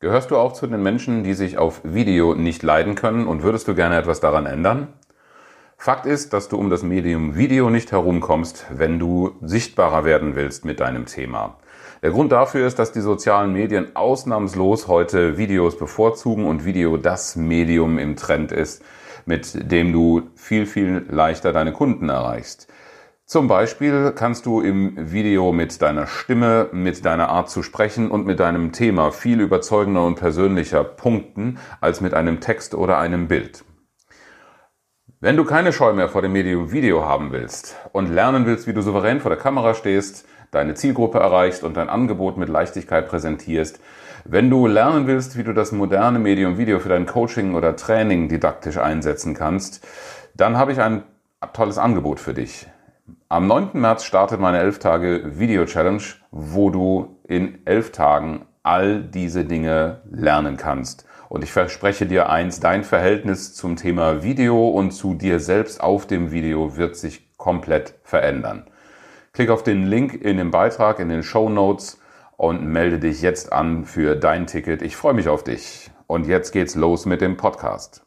Gehörst du auch zu den Menschen, die sich auf Video nicht leiden können und würdest du gerne etwas daran ändern? Fakt ist, dass du um das Medium Video nicht herumkommst, wenn du sichtbarer werden willst mit deinem Thema. Der Grund dafür ist, dass die sozialen Medien ausnahmslos heute Videos bevorzugen und Video das Medium im Trend ist, mit dem du viel, viel leichter deine Kunden erreichst. Zum Beispiel kannst du im Video mit deiner Stimme, mit deiner Art zu sprechen und mit deinem Thema viel überzeugender und persönlicher punkten als mit einem Text oder einem Bild. Wenn du keine Scheu mehr vor dem Medium Video haben willst und lernen willst, wie du souverän vor der Kamera stehst, deine Zielgruppe erreichst und dein Angebot mit Leichtigkeit präsentierst, wenn du lernen willst, wie du das moderne Medium Video für dein Coaching oder Training didaktisch einsetzen kannst, dann habe ich ein tolles Angebot für dich. Am 9. März startet meine 11 Tage Video Challenge, wo du in 11 Tagen all diese Dinge lernen kannst. Und ich verspreche dir eins, dein Verhältnis zum Thema Video und zu dir selbst auf dem Video wird sich komplett verändern. Klick auf den Link in dem Beitrag, in den Show Notes und melde dich jetzt an für dein Ticket. Ich freue mich auf dich. Und jetzt geht's los mit dem Podcast.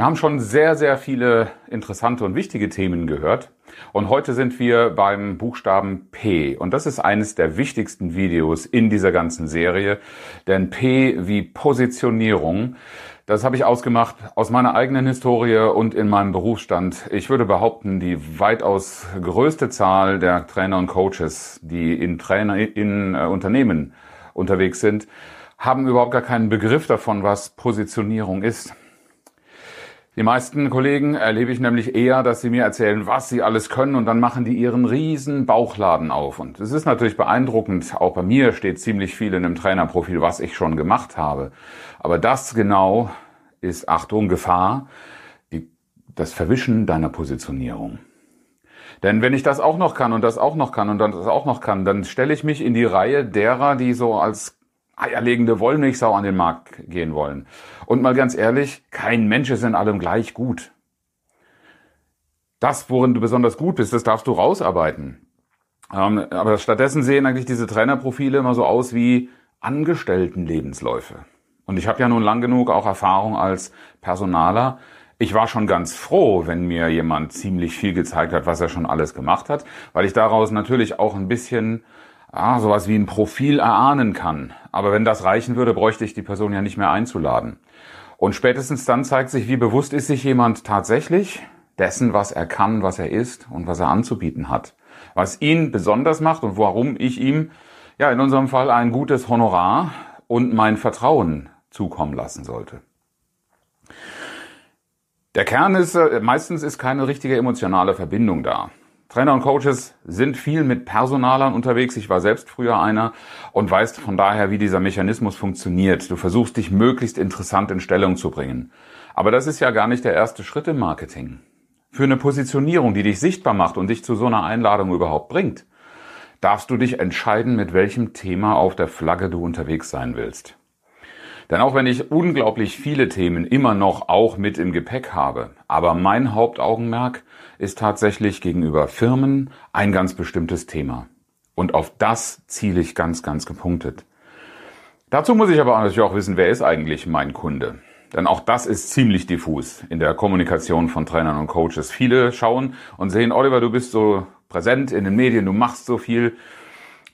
Wir haben schon sehr, sehr viele interessante und wichtige Themen gehört. Und heute sind wir beim Buchstaben P. Und das ist eines der wichtigsten Videos in dieser ganzen Serie. Denn P wie Positionierung, das habe ich ausgemacht aus meiner eigenen Historie und in meinem Berufsstand. Ich würde behaupten, die weitaus größte Zahl der Trainer und Coaches, die in Trainer, in äh, Unternehmen unterwegs sind, haben überhaupt gar keinen Begriff davon, was Positionierung ist. Die meisten Kollegen erlebe ich nämlich eher, dass sie mir erzählen, was sie alles können und dann machen die ihren riesen Bauchladen auf. Und es ist natürlich beeindruckend, auch bei mir steht ziemlich viel in einem Trainerprofil, was ich schon gemacht habe. Aber das genau ist, Achtung, Gefahr, die, das Verwischen deiner Positionierung. Denn wenn ich das auch noch kann und das auch noch kann und das auch noch kann, dann stelle ich mich in die Reihe derer, die so als eierlegende Wollmilchsau an den Markt gehen wollen. Und mal ganz ehrlich, kein Mensch ist in allem gleich gut. Das, worin du besonders gut bist, das darfst du rausarbeiten. Ähm, aber stattdessen sehen eigentlich diese Trainerprofile immer so aus wie Angestelltenlebensläufe. Und ich habe ja nun lang genug auch Erfahrung als Personaler. Ich war schon ganz froh, wenn mir jemand ziemlich viel gezeigt hat, was er schon alles gemacht hat, weil ich daraus natürlich auch ein bisschen ah, sowas wie ein Profil erahnen kann. Aber wenn das reichen würde, bräuchte ich die Person ja nicht mehr einzuladen. Und spätestens dann zeigt sich, wie bewusst ist sich jemand tatsächlich dessen, was er kann, was er ist und was er anzubieten hat. Was ihn besonders macht und warum ich ihm, ja, in unserem Fall ein gutes Honorar und mein Vertrauen zukommen lassen sollte. Der Kern ist, äh, meistens ist keine richtige emotionale Verbindung da. Trainer und Coaches sind viel mit Personalern unterwegs. Ich war selbst früher einer und weiß von daher, wie dieser Mechanismus funktioniert. Du versuchst dich möglichst interessant in Stellung zu bringen. Aber das ist ja gar nicht der erste Schritt im Marketing. Für eine Positionierung, die dich sichtbar macht und dich zu so einer Einladung überhaupt bringt, darfst du dich entscheiden, mit welchem Thema auf der Flagge du unterwegs sein willst. Denn auch wenn ich unglaublich viele Themen immer noch auch mit im Gepäck habe, aber mein Hauptaugenmerk ist tatsächlich gegenüber Firmen ein ganz bestimmtes Thema. Und auf das ziele ich ganz, ganz gepunktet. Dazu muss ich aber natürlich auch wissen, wer ist eigentlich mein Kunde? Denn auch das ist ziemlich diffus in der Kommunikation von Trainern und Coaches. Viele schauen und sehen, Oliver, du bist so präsent in den Medien, du machst so viel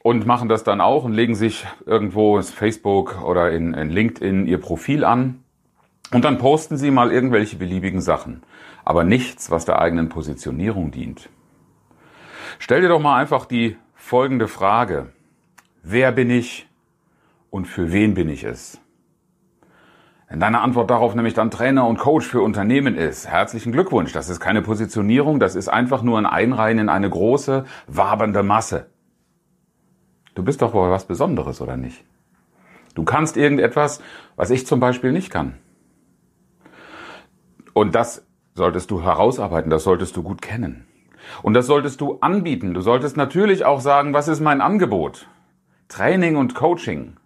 und machen das dann auch und legen sich irgendwo in Facebook oder in, in LinkedIn ihr Profil an. Und dann posten sie mal irgendwelche beliebigen Sachen. Aber nichts, was der eigenen Positionierung dient. Stell dir doch mal einfach die folgende Frage. Wer bin ich und für wen bin ich es? Wenn deine Antwort darauf nämlich dann Trainer und Coach für Unternehmen ist, herzlichen Glückwunsch. Das ist keine Positionierung, das ist einfach nur ein Einreihen in eine große, wabernde Masse. Du bist doch wohl was Besonderes, oder nicht? Du kannst irgendetwas, was ich zum Beispiel nicht kann. Und das solltest du herausarbeiten, das solltest du gut kennen. Und das solltest du anbieten. Du solltest natürlich auch sagen, was ist mein Angebot? Training und Coaching.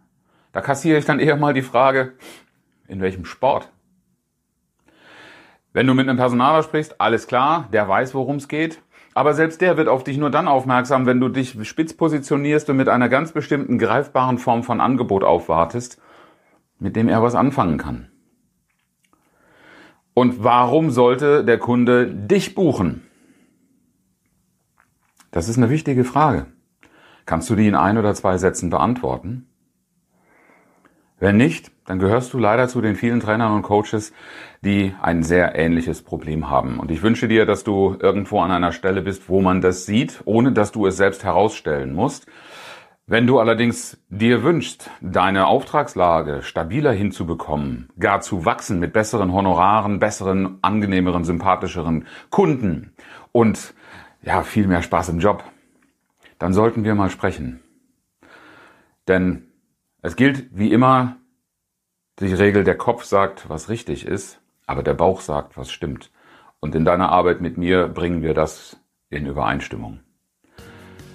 Da kassiere ich dann eher mal die Frage, in welchem Sport? Wenn du mit einem Personaler sprichst, alles klar, der weiß, worum es geht. Aber selbst der wird auf dich nur dann aufmerksam, wenn du dich spitz positionierst und mit einer ganz bestimmten greifbaren Form von Angebot aufwartest, mit dem er was anfangen kann. Und warum sollte der Kunde dich buchen? Das ist eine wichtige Frage. Kannst du die in ein oder zwei Sätzen beantworten? Wenn nicht, dann gehörst du leider zu den vielen Trainern und Coaches, die ein sehr ähnliches Problem haben. Und ich wünsche dir, dass du irgendwo an einer Stelle bist, wo man das sieht, ohne dass du es selbst herausstellen musst. Wenn du allerdings dir wünschst, deine Auftragslage stabiler hinzubekommen, gar zu wachsen mit besseren Honoraren, besseren, angenehmeren, sympathischeren Kunden und ja, viel mehr Spaß im Job, dann sollten wir mal sprechen. Denn es gilt wie immer die Regel, der Kopf sagt, was richtig ist, aber der Bauch sagt, was stimmt. Und in deiner Arbeit mit mir bringen wir das in Übereinstimmung.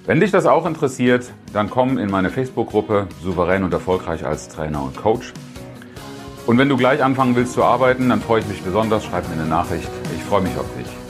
Wenn dich das auch interessiert, dann komm in meine Facebook-Gruppe Souverän und erfolgreich als Trainer und Coach. Und wenn du gleich anfangen willst zu arbeiten, dann freue ich mich besonders. Schreib mir eine Nachricht. Ich freue mich auf dich.